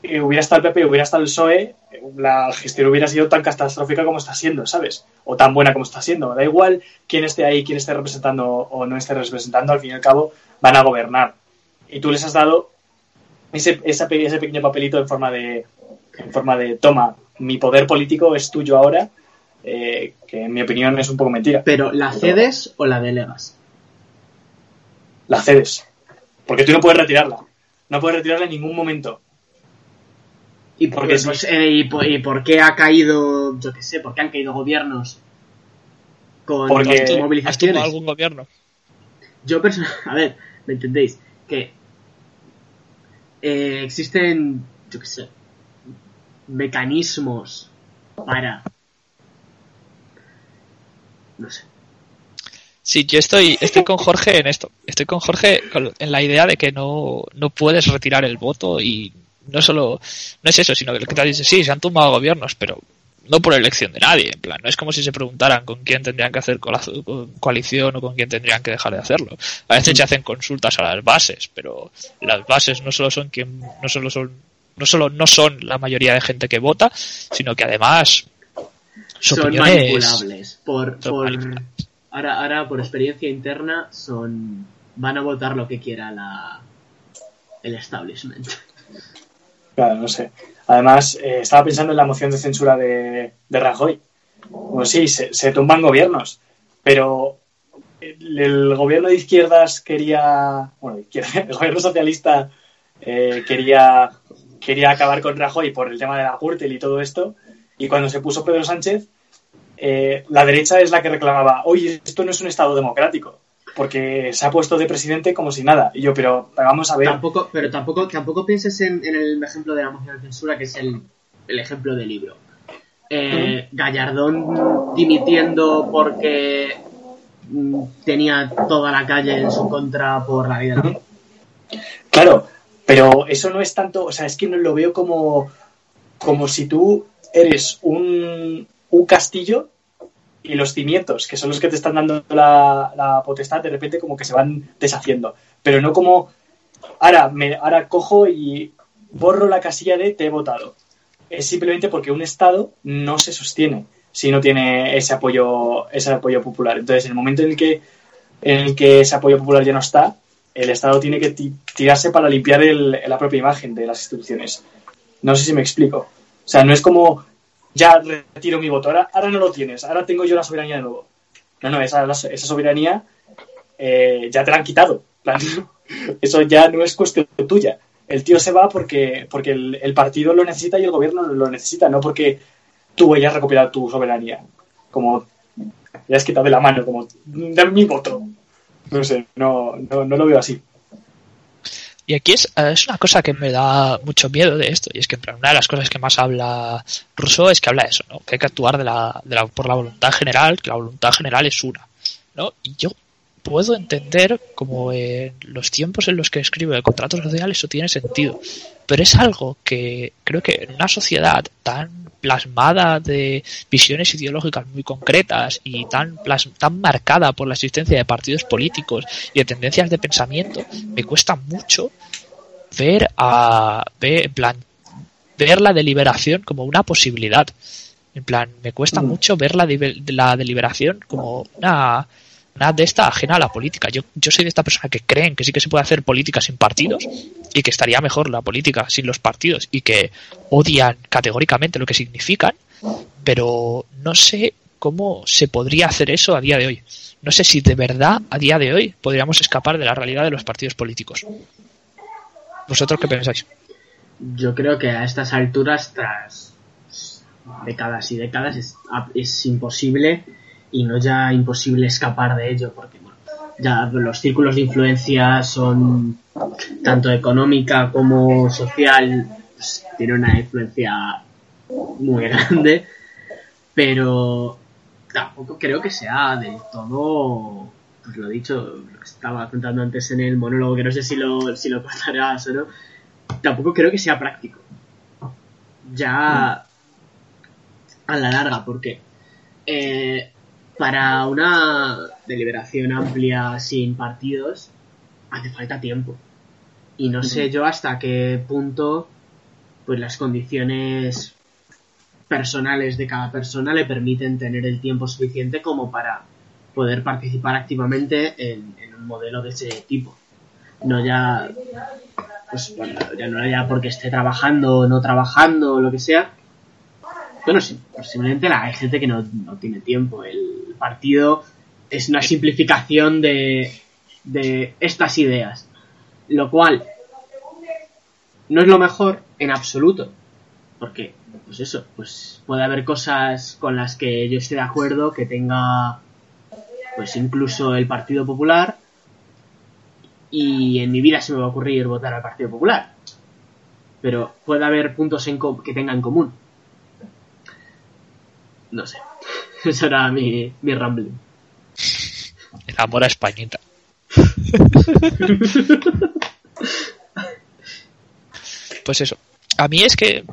eh, hubiera estado el PP, hubiera estado el PSOE, la gestión hubiera sido tan catastrófica como está siendo, ¿sabes? O tan buena como está siendo. Da igual quién esté ahí, quién esté representando o no esté representando, al fin y al cabo van a gobernar. Y tú les has dado ese pequeño papelito en forma de, en forma de, toma, mi poder político es tuyo ahora, eh, que en mi opinión es un poco mentira. Pero, ¿la cedes o la delegas? La cedes. Porque tú no puedes retirarla. No puedes retirarla en ningún momento. ¿Y por, Porque pues, sí. eh, y, por, y por qué ha caído, yo qué sé, por qué han caído gobiernos con Porque- con ¿Has tomado movilizaciones? algún gobierno? Yo personalmente, a ver, ¿me entendéis? Que eh, existen, yo qué sé, mecanismos para... No sé. Sí, yo estoy, estoy con Jorge en esto. Estoy con Jorge en la idea de que no, no puedes retirar el voto y no solo, no es eso, sino que lo que te dicho, sí, se han tumbado gobiernos, pero no por elección de nadie, en plan, no es como si se preguntaran con quién tendrían que hacer coalición o con quién tendrían que dejar de hacerlo. A veces se hacen consultas a las bases, pero las bases no solo son quien, no solo son, no solo no son la mayoría de gente que vota, sino que además son manipulables. Por, son por- manipulables. Ahora, ahora, por experiencia interna, son van a votar lo que quiera la, el establishment. Claro, no sé. Además, eh, estaba pensando en la moción de censura de, de Rajoy. Pues sí, se, se tumban gobiernos, pero el, el gobierno de izquierdas quería, bueno, el gobierno socialista eh, quería, quería acabar con Rajoy por el tema de la Gürtel y todo esto, y cuando se puso Pedro Sánchez, eh, la derecha es la que reclamaba, oye, esto no es un Estado democrático, porque se ha puesto de presidente como si nada. Y yo, pero vamos a ver... Tampoco, pero tampoco, tampoco pienses en, en el ejemplo de la moción de censura, que es el, el ejemplo del libro. Eh, Gallardón dimitiendo porque mm, tenía toda la calle en su contra por la vida. Claro, pero eso no es tanto, o sea, es que no lo veo como, como si tú eres un, un castillo y los cimientos, que son los que te están dando la, la potestad, de repente como que se van deshaciendo. Pero no como, ahora, me, ahora cojo y borro la casilla de te he votado. Es simplemente porque un Estado no se sostiene si no tiene ese apoyo, ese apoyo popular. Entonces, en el momento en el que, en el que ese apoyo popular ya no está, el Estado tiene que ti- tirarse para limpiar el- la propia imagen de las instituciones. No sé si me explico. O sea, no es como ya retiro mi voto, ahora, ahora no lo tienes, ahora tengo yo la soberanía de nuevo. No, no, esa, esa soberanía eh, ya te la han quitado. Eso ya no es cuestión tuya. El tío se va porque, porque el, el partido lo necesita y el gobierno lo necesita, no porque tú hayas recuperado tu soberanía. Como le has quitado de la mano, como dame mi voto. No sé, no, no, no lo veo así. Y aquí es, es una cosa que me da mucho miedo de esto, y es que en plan, una de las cosas que más habla Rousseau es que habla eso, ¿no? que hay que actuar de la, de la, por la voluntad general, que la voluntad general es una. ¿no? Y yo puedo entender como en los tiempos en los que escribe el contrato social eso tiene sentido, pero es algo que creo que en una sociedad tan plasmada de visiones ideológicas muy concretas y tan tan marcada por la existencia de partidos políticos y de tendencias de pensamiento, me cuesta mucho ver a ver, en plan ver la deliberación como una posibilidad. En plan, me cuesta Mm. mucho ver la, la deliberación como una, una de esta ajena a la política. Yo, yo soy de esta persona que creen que sí que se puede hacer política sin partidos y que estaría mejor la política sin los partidos y que odian categóricamente lo que significan, pero no sé cómo se podría hacer eso a día de hoy. No sé si de verdad a día de hoy podríamos escapar de la realidad de los partidos políticos. ¿Vosotros qué pensáis? Yo creo que a estas alturas, tras décadas y décadas, es, es imposible y no ya imposible escapar de ello, porque bueno, ya los círculos de influencia son tanto económica como social, pues, tienen una influencia muy grande, pero tampoco creo que sea del todo, pues lo dicho, lo que estaba contando antes en el monólogo, que no sé si lo, si lo contarás o no, tampoco creo que sea práctico. Ya a la larga, porque eh, para una deliberación amplia sin partidos hace falta tiempo. Y no sé yo hasta qué punto pues las condiciones personales de cada persona le permiten tener el tiempo suficiente como para poder participar activamente en, en un modelo de ese tipo. No ya pues bueno, ya no ya porque esté trabajando o no trabajando o lo que sea. Bueno, sí, posiblemente la, hay gente que no, no tiene tiempo. El partido es una simplificación de, de estas ideas. Lo cual no es lo mejor en absoluto. Porque, pues eso, pues puede haber cosas con las que yo esté de acuerdo que tenga pues incluso el Partido Popular y en mi vida se me va a ocurrir votar al Partido Popular. Pero puede haber puntos en que tenga en común. No sé. Eso era mi, mi rambling. El amor a Españita. pues eso. A mí es que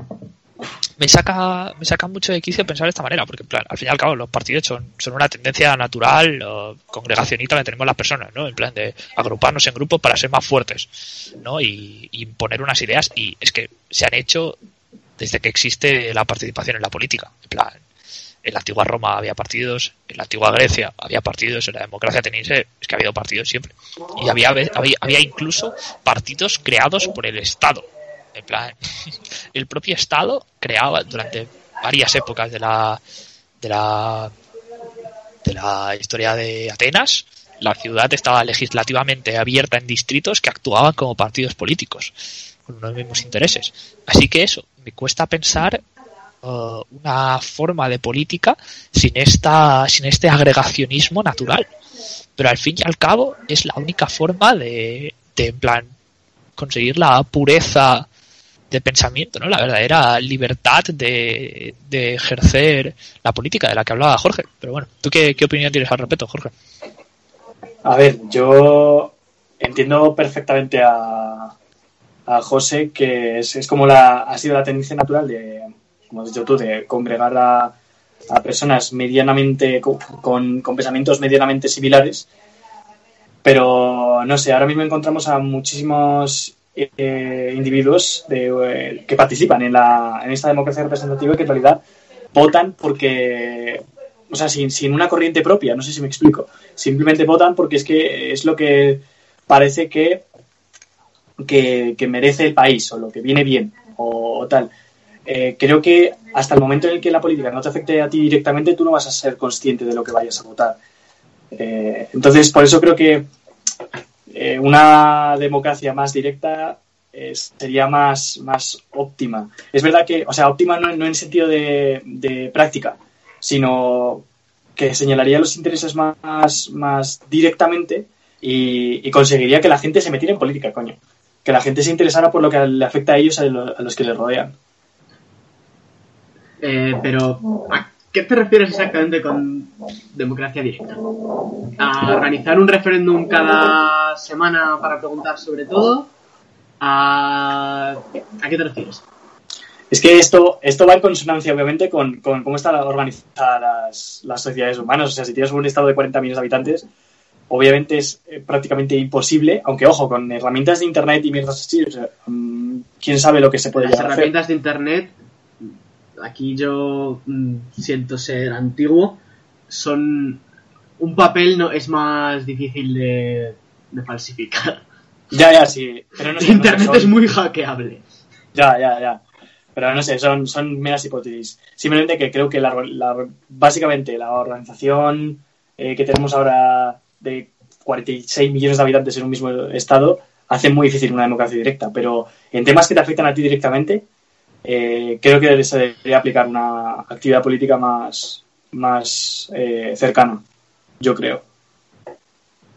me saca, me saca mucho de quicio pensar de esta manera, porque en plan, al fin y al cabo los partidos son, son una tendencia natural o congregacionista que tenemos las personas, ¿no? En plan de agruparnos en grupos para ser más fuertes, ¿no? Y, y imponer unas ideas, y es que se han hecho desde que existe la participación en la política. En plan, en la antigua Roma había partidos, en la antigua Grecia había partidos, en la democracia ateniense es que ha habido partidos siempre. Y había, había, había incluso partidos creados por el Estado. En plan, el propio Estado creaba durante varias épocas de la, de la, de la historia de Atenas, la ciudad estaba legislativamente abierta en distritos que actuaban como partidos políticos, con los mismos intereses. Así que eso, me cuesta pensar uh, una forma de política sin esta sin este agregacionismo natural pero al fin y al cabo es la única forma de, de plan conseguir la pureza de pensamiento, ¿no? La verdadera libertad de, de ejercer la política de la que hablaba Jorge. Pero bueno, ¿tú qué, qué opinión tienes al respecto, Jorge? A ver, yo entiendo perfectamente a, a José que es, es como la, ha sido la tendencia natural de, como has dicho tú, de congregar a, a personas medianamente con, pensamientos medianamente similares. Pero no sé, ahora mismo encontramos a muchísimos eh, individuos de, eh, que participan en, la, en esta democracia representativa y que en realidad votan porque, o sea, sin, sin una corriente propia, no sé si me explico. Simplemente votan porque es que es lo que parece que, que, merece el país o lo que viene bien o tal. Eh, creo que hasta el momento en el que la política no te afecte a ti directamente, tú no vas a ser consciente de lo que vayas a votar. Eh, entonces, por eso creo que eh, una democracia más directa sería más, más óptima. Es verdad que, o sea, óptima no, en sentido de, de, práctica, sino que señalaría los intereses más, más directamente y, y, conseguiría que la gente se metiera en política, coño. Que la gente se interesara por lo que le afecta a ellos, a, lo, a los que les rodean. Eh, pero, ¿a qué te refieres exactamente con democracia directa? ¿A organizar un referéndum cada semana para preguntar sobre todo? ¿A, ¿A qué te refieres? Es que esto, esto va en consonancia, obviamente, con, con cómo están organizadas las, las, sociedades humanas. O sea, si tienes un estado de 40 millones de habitantes, obviamente es eh, prácticamente imposible, aunque ojo, con herramientas de internet y mierdas así, o sea, um, quién sabe lo que se puede Las llegar a herramientas hacer. de internet aquí yo mm, siento ser antiguo, son un papel no es más difícil de, de falsificar. Ya, ya, sí. Pero no sé, Internet no sé, es muy hackeable. Ya, ya, ya. Pero no sé, son, son meras hipótesis. Simplemente que creo que la, la, básicamente la organización eh, que tenemos ahora de 46 millones de habitantes en un mismo estado hace muy difícil una democracia directa. Pero en temas que te afectan a ti directamente, eh, creo que se debería aplicar una actividad política más, más eh, cercana, yo creo.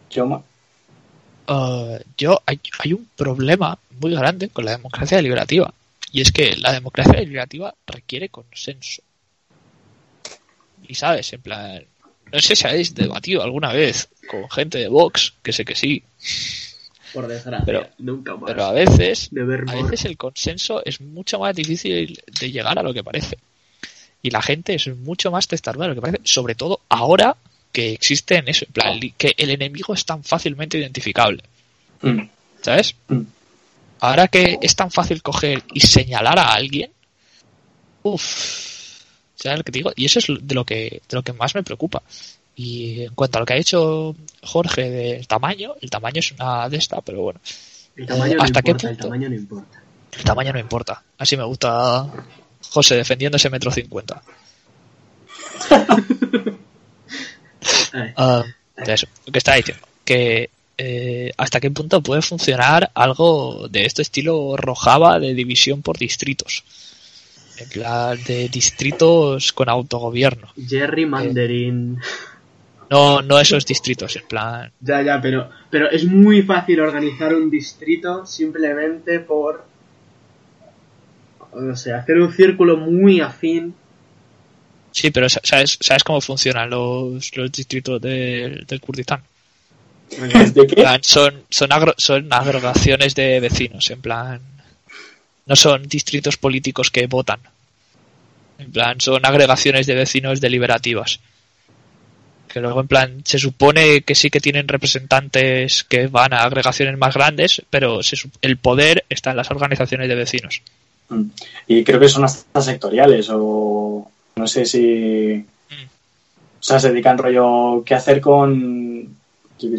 Yo, uh, yo hay, hay, un problema muy grande con la democracia deliberativa y es que la democracia deliberativa requiere consenso. Y sabes, en plan, no sé si habéis debatido alguna vez con gente de Vox, que sé que sí. Por desgracia, pero, nunca más. Pero a veces, a veces el consenso es mucho más difícil de llegar a lo que parece. Y la gente es mucho más testaruda de lo que parece, sobre todo ahora que existe en eso, en plan, que el enemigo es tan fácilmente identificable. Mm. ¿Sabes? Mm. Ahora que es tan fácil coger y señalar a alguien, uff, ¿sabes lo que te digo? Y eso es de lo que, de lo que más me preocupa. Y en cuanto a lo que ha hecho Jorge del tamaño, el tamaño es una de esta, pero bueno. El tamaño no ¿Hasta importa, qué punto? El tamaño no importa. El tamaño no importa. Así me gusta José defendiendo ese metro cincuenta. uh, eso, lo que estaba diciendo. Que eh, hasta qué punto puede funcionar algo de este estilo Rojava de división por distritos. En plan de distritos con autogobierno. Jerry Mandarin. Eh, no, no esos distritos, en plan. Ya, ya, pero, pero es muy fácil organizar un distrito simplemente por. No sé, hacer un círculo muy afín. Sí, pero ¿sabes, sabes cómo funcionan los, los distritos de, del Kurdistán? ¿De qué? Plan, son, son, agro, son agregaciones de vecinos, en plan. No son distritos políticos que votan. En plan, son agregaciones de vecinos deliberativas. Que luego, en plan, se supone que sí que tienen representantes que van a agregaciones más grandes, pero se el poder está en las organizaciones de vecinos. Mm. Y creo que son hasta sectoriales o no sé si... O sea, se dedican rollo qué hacer con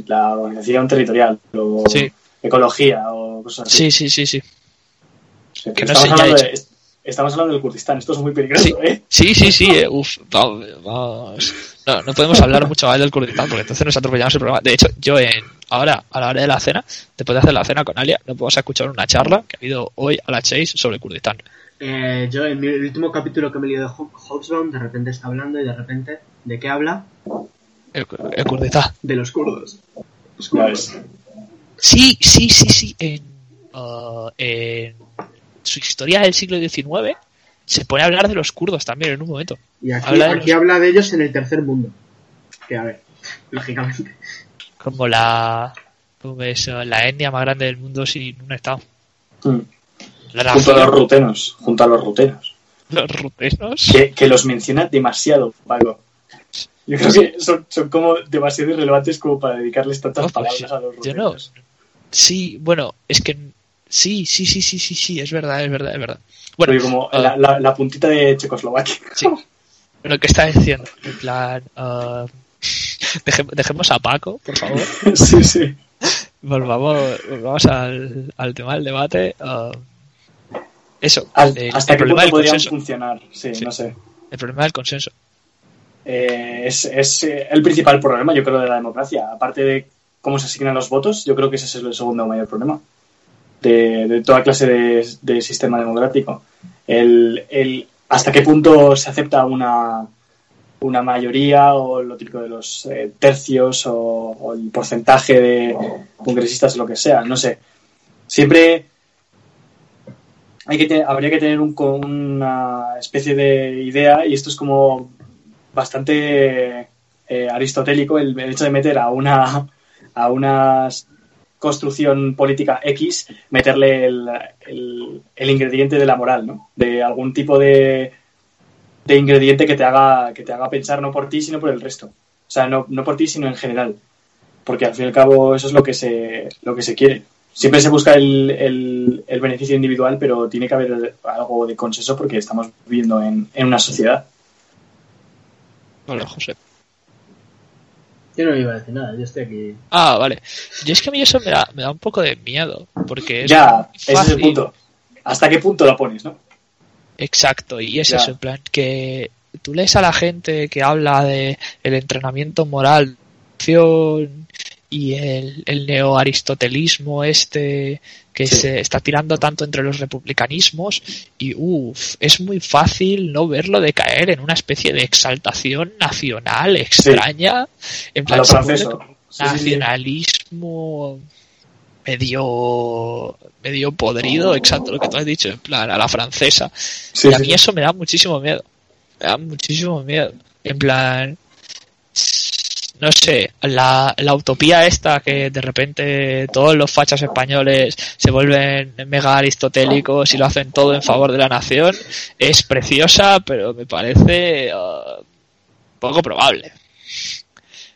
la organización territorial o Sí. ecología o cosas así. Sí, sí, sí, sí. O sea, que pero no sé, estamos, hablando he de, estamos hablando del Kurdistán, esto es muy peligroso, Sí. ¿eh? Sí, sí, sí. eh, uf, vamos. No, no podemos hablar mucho más del Kurdistán porque entonces nos atropellamos el programa. De hecho, yo en ahora, a la hora de la cena, después de hacer la cena con Alia, no podemos escuchar una charla que ha habido hoy a las 6 sobre Kurdistán. Eh, yo en mi- el último capítulo que me he leído de Ho- Hobbesbaum, de repente está hablando y de repente, ¿de qué habla? El, el Kurdistán. De los kurdos. Los kurdos. Sí, sí, sí, sí. En, uh, en su historia del siglo XIX se pone a hablar de los kurdos también en un momento. Y aquí, Habla de aquí los- habla de ellos en el tercer mundo. Que a ver, lógicamente. Como la, como es, uh, la etnia más grande del mundo sin un estado. Mm. La Junto a los rutenos, junto a los rutenos. los rutenos. Que, que los menciona demasiado, Paco. Yo creo que son, son como demasiado irrelevantes como para dedicarles tantas No, pues, palabras a los yo no. rutenos. Sí, bueno, es que sí, sí, sí, sí, sí, sí, es verdad, es verdad, es verdad. Bueno, Rollo como ah, la, la- la puntita de Checoslovaquia. sí. lo que está diciendo, en plan, ah, deje- dejemos a Paco, por favor. sí, sí. Volvamos, volvamos al, al tema del debate. ah, eso, Al- el, ¿Hasta el qué problema punto podrían consenso. funcionar? Sí, Sí. no sé. El problema del consenso. Eh, es es, eh, el principal problema, yo creo, de la democracia. Aparte de cómo se asignan los votos, yo creo que ese es el segundo mayor problema de, de toda clase de, sistema democrático. El, el hasta qué punto se acepta una, una mayoría o lo típico de los eh, tercios o, el porcentaje de congresistas o lo que sea, no sé. Siempre hay que habría que tener una especie de idea y esto es como bastante eh, aristotélico el, el hecho de meter a una a una construcción política X meterle el, el- el ingrediente de la moral, ¿no? De algún tipo de, de ingrediente que te haga que te haga pensar no por ti sino por el resto. O sea, no, no por ti sino en general. Porque al fin y al cabo eso es lo que se lo que se quiere. Siempre se busca el, el- el beneficio individual, pero tiene que haber algo de consenso porque estamos viviendo en, en una sociedad. Hola, José. Yo no iba a decir nada, yo estoy aquí. Ah, vale. Yo es que a mí eso me da, me da un poco de miedo, porque es ya, ese es el punto. ¿Hasta qué punto lo pones, no? Exacto, y es Ya. eso, en plan, que tú lees a la gente que habla de el entrenamiento moral acción, y el, el neoaristotelismo este que Sí. se está tirando tanto entre los republicanismos y uff, es muy fácil no verlo de caer en una especie de exaltación nacional extraña, en plan Sí, nacionalismo medio medio podrido, exacto lo que tú has dicho, en plan a la francesa. Sí, y a mí eso me da muchísimo miedo. Me da muchísimo miedo. En plan, no sé, la, la utopía esta que de repente todos los fachas españoles se vuelven mega aristotélicos y lo hacen todo en favor de la nación, es preciosa, pero me parece uh, poco probable.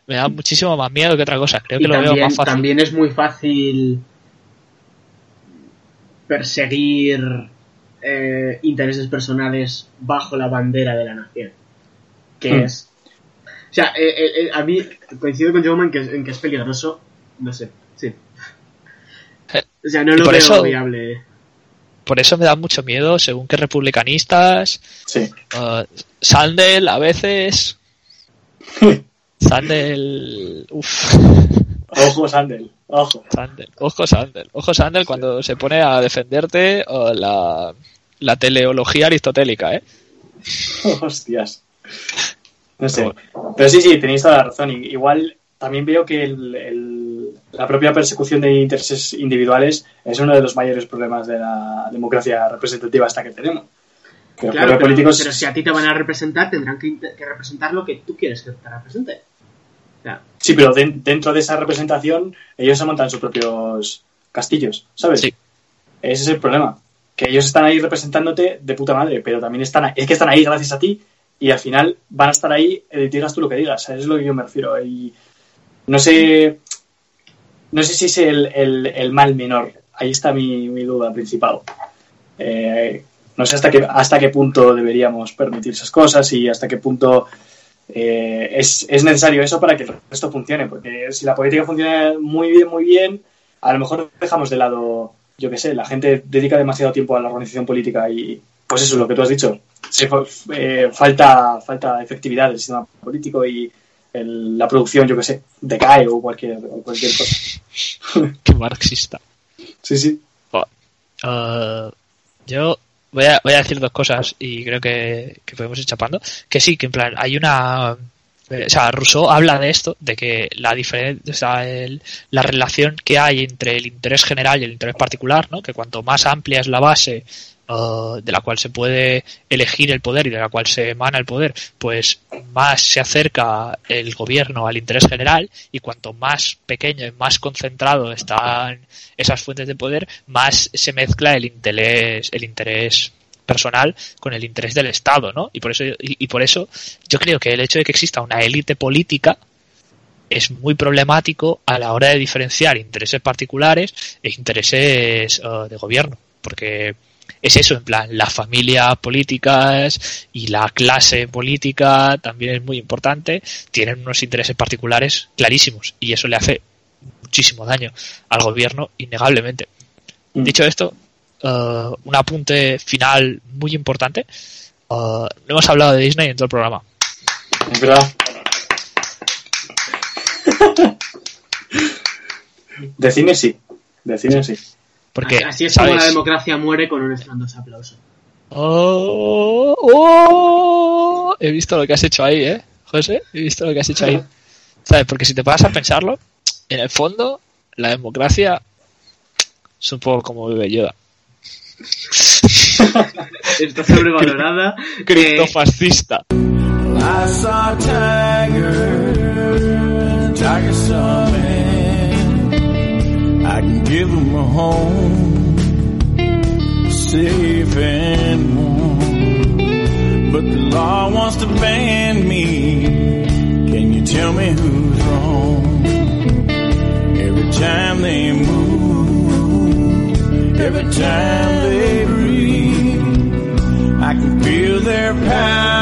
Me da muchísimo más miedo que otra cosa. Creo que y lo veo también, más fácil. también es muy fácil perseguir eh, intereses personales bajo la bandera de la nación. Que Hmm. es. O sea, eh, eh, eh, a mí coincido con Jaume en que, en que es peligroso. No sé, sí. O sea, no Y lo por veo eso- viable. Por eso me da mucho miedo, según que republicanistas, Sí. Uh, Sandel a veces. Sandel. Uff. Ojo, Sandel. Ojo. Sandel. Ojo Sandel. Ojo Sandel cuando se pone a defenderte uh, la, la teleología aristotélica, ¿eh? Hostias. No sé. Pero sí, sí, tenéis toda la razón. Igual también veo que el- el- la propia persecución de intereses individuales es uno de los mayores problemas de la democracia representativa hasta que tenemos. Los Claro, pero, políticos. pero si a ti te van a representar, tendrán que, representar lo que tú quieres que te represente. Sí, pero den- dentro de esa representación ellos se montan sus propios castillos, ¿sabes? Sí. Ese es el problema. que ellos están ahí representándote de puta madre, pero también están ahí, es que están ahí gracias a ti y al final van a estar ahí, eh, digas tú lo que digas, es lo que yo me refiero. Y no sé, no sé si es el, el- el mal menor, ahí está mi, mi duda principal. Eh, no sé hasta qué, hasta qué punto deberíamos permitir esas cosas y hasta qué punto eh, es, es necesario eso para que el resto funcione, porque si la política funciona muy bien, muy bien, a lo mejor dejamos de lado, yo qué sé, la gente dedica demasiado tiempo a la organización política y pues eso es lo que tú has dicho, se eh, falta, falta efectividad del sistema político y el- la producción, yo qué sé, decae o cualquier, o cualquier cosa. Qué marxista. Sí, sí. Uh, yo voy a, voy a decir dos cosas y creo que, que podemos ir chapando. Que sí, que en plan, hay una. eh, O sea, Rousseau habla de esto, de que la diferencia, o sea, el- la relación que hay entre el interés general y el interés particular, ¿no? Que cuanto más amplia es la base uh, de la cual se puede elegir el poder y de la cual se emana el poder, pues más se acerca el gobierno al interés general y cuanto más pequeño y más concentrado están esas fuentes de poder, más se mezcla el interés, el interés personal con el interés del Estado, ¿no? Y por eso, y, y por eso yo creo que el hecho de que exista una élite política es muy problemático a la hora de diferenciar intereses particulares e intereses eh, de gobierno, porque es eso, en plan, las familias políticas y la clase política también es muy importante, tienen unos intereses particulares clarísimos y eso le hace muchísimo daño al gobierno, innegablemente. Mm. Dicho esto, eh, un apunte final muy importante. Eh, no hemos hablado de Disney en todo el programa. Verdad. De cine sí. De cine sí. Porque, Así es como ¿sabes? la democracia muere con un estrondoso aplauso. Oh, oh, he visto lo que has hecho ahí, ¿eh, José? He visto lo que has hecho ahí. ¿Sabes? Porque si te paras a pensarlo, en el fondo, la democracia es un poco como vive Yoda. Está sobrevalorada. Cristo Eh, fascista. Give them a home, safe and warm. But the law wants to ban me. Can you tell me who's wrong? Every time they move, every time they breathe, I can feel their power.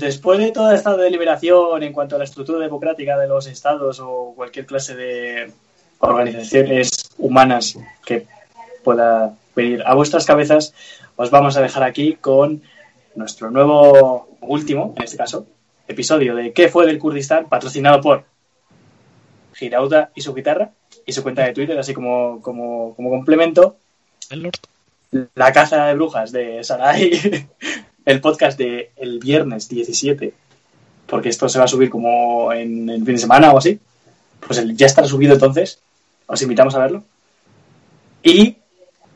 Pues después de toda esta deliberación en cuanto a la estructura democrática de los estados o cualquier clase de organizaciones humanas que pueda venir a vuestras cabezas, os vamos a dejar aquí con nuestro nuevo último, en este caso, episodio de ¿Qué fue del Kurdistán? patrocinado por Girauda y su guitarra y su cuenta de Twitter, así como, como, como complemento, El Lord. la caza de brujas de Sarai, el podcast de el viernes 17, porque esto se va a subir como en el fin de semana o así, pues ya estará subido entonces, os invitamos a verlo. Y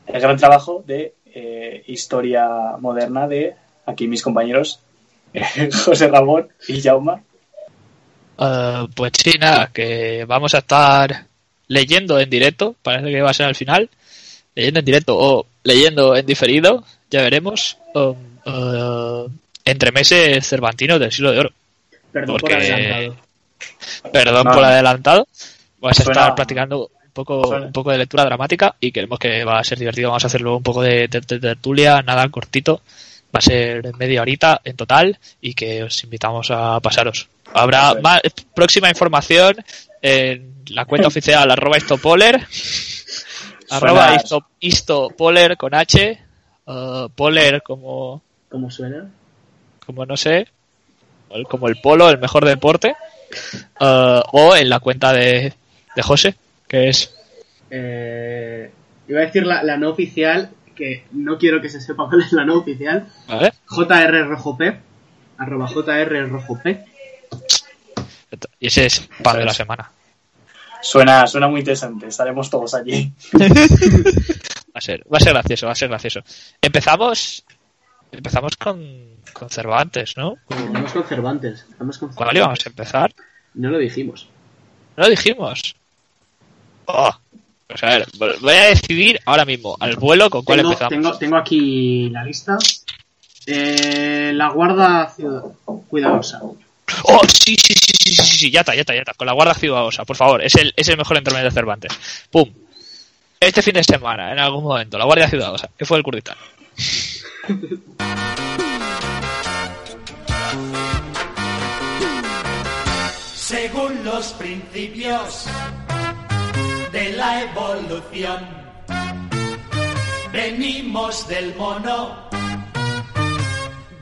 el gran trabajo de eh, historia moderna de aquí mis compañeros, José Ramón y Jauma. Eh, pues sí, nada, que vamos a estar leyendo en directo, parece que va a ser al final, leyendo en directo o leyendo en diferido, ya veremos, um, eh, entre meses cervantinos del siglo de oro. Perdón por adelantado. Perdón No, por no. adelantado, vamos a Suena- estar practicando un poco, Suena. un poco de lectura dramática y queremos que va a ser divertido, vamos a hacer luego un poco de, de- de tertulia, nada cortito, va a ser media horita en total y que os invitamos a pasaros. Habrá más, próxima información en la cuenta oficial arroba istopoler, arroba Suena- isto- istopoler con H, uh, poler como, ¿Cómo suena? como no sé, como el polo, el mejor deporte, uh, o en la cuenta de, de José, que es Eh, iba a decir la, la no oficial, que no quiero que se sepa cuál es la no oficial. ¿vale? JR Rojo P. arroba JR Rojo P. Y ese es pan de la semana. Suena, suena muy interesante. Estaremos todos allí. Va a ser, va a ser gracioso, va a ser gracioso. Empezamos, empezamos con, con Cervantes, ¿no? Estamos con Cervantes. Estamos con ¿Cuál íbamos a empezar? No lo dijimos. No lo dijimos. Oh. Pues a ver, voy a decidir ahora mismo al vuelo con cuál Tengo, empezamos. tengo, tengo aquí la lista. Eh, la guarda ciudad- cuidadosa. Oh, sí, sí, sí, sí, sí, sí, sí, ya está, ya está, ya está. Con la Guardia Ciudadana, por favor. Es el, es el mejor intermedio de Cervantes. ¡Pum! Este fin de semana, en algún momento, la Guardia Ciudadana, que fue el Kurdistán. Según los principios de la evolución, venimos del mono.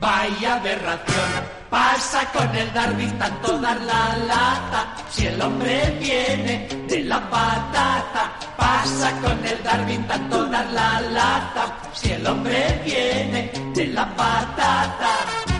Vaya aberración. Pasa con el Darwin tanto dar la lata. Si el hombre viene de la patata. Pasa con el Darwin tanto dar la lata. Si el hombre viene de la patata.